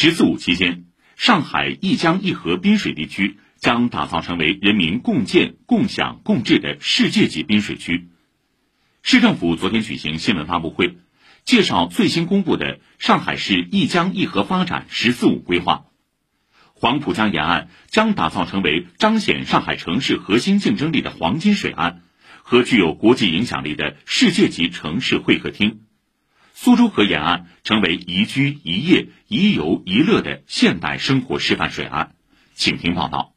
十四五期间，上海一江一河滨水地区将打造成为人民共建、共享、共治的世界级滨水区。市政府昨天举行新闻发布会，介绍最新公布的上海市一江一河发展“十四五”规划。黄浦江沿岸将打造成为彰显上海城市核心竞争力的黄金水岸和具有国际影响力的世界级城市会客厅。苏州河沿岸成为宜居、宜业、宜游、宜乐的现代生活示范水岸。请听报道。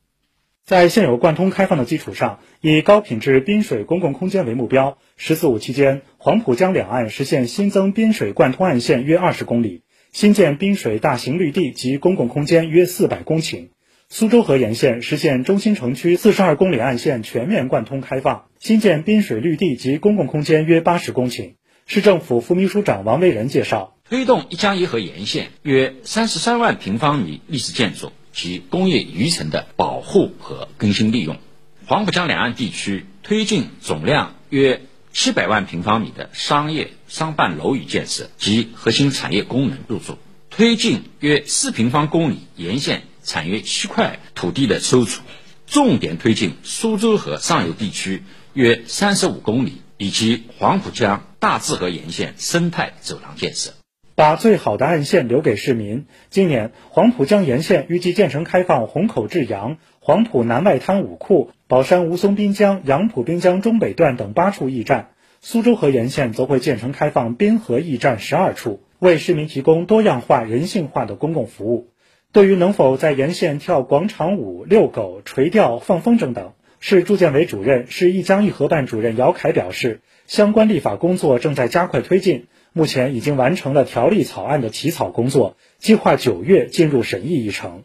在现有贯通开放的基础上，以高品质滨水公共空间为目标，“十四五”期间，黄浦江两岸实现新增滨水贯通岸线约二十公里，新建滨水大型绿地及公共空间约四百公顷。苏州河沿线实现中心城区四十二公里岸线全面贯通开放，新建滨水绿地及公共空间约八十公顷。市政府副秘书长王威仁介绍，推动一江一河沿线约三十三万平方米历史建筑及工业余城的保护和更新利用；黄浦江两岸地区推进总量约七百万平方米的商业商办楼宇建设及核心产业功能入驻；推进约四平方公里沿线产业区块土地的收储；重点推进苏州河上游地区约三十五公里。以及黄浦江大治河沿线生态走廊建设，把最好的岸线留给市民。今年黄浦江沿线预计建成开放虹口至阳、黄浦南外滩五库、宝山吴淞滨江、杨浦滨江中北段等八处驿站；苏州河沿线则会建成开放滨河驿站十二处，为市民提供多样化、人性化的公共服务。对于能否在沿线跳广场舞、遛狗、垂钓、放风筝等。市住建委主任、市一江一河办主任姚凯表示，相关立法工作正在加快推进，目前已经完成了条例草案的起草工作，计划九月进入审议议程。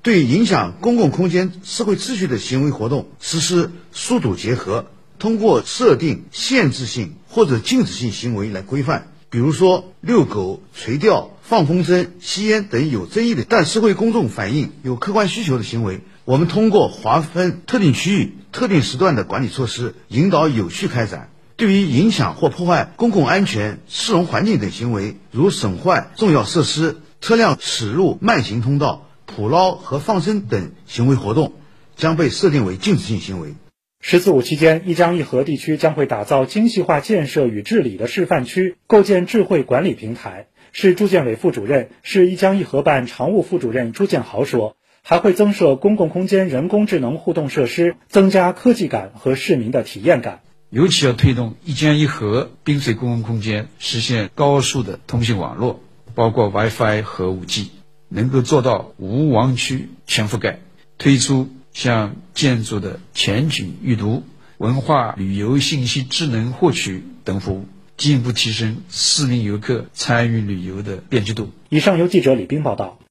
对影响公共空间社会秩序的行为活动实施疏堵结合，通过设定限制性或者禁止性行为来规范。比如说，遛狗、垂钓、放风筝、吸烟等有争议的，但社会公众反映有客观需求的行为，我们通过划分特定区域、特定时段的管理措施，引导有序开展。对于影响或破坏公共安全、市容环境等行为，如损坏重要设施、车辆驶入慢行通道、捕捞和放生等行为活动，将被设定为禁止性行为。十四五期间，一江一河地区将会打造精细化建设与治理的示范区，构建智慧管理平台。市住建委副主任、市一江一河办常务副主任朱建豪说，还会增设公共空间人工智能互动设施，增加科技感和市民的体验感。尤其要推动一江一河滨水公共空间实现高速的通信网络，包括 WiFi 和 5G，能够做到无网区全覆盖，推出。像建筑的前景预读、文化旅游信息智能获取等服务，进一步提升市民游客参与旅游的便捷度。以上由记者李斌报道。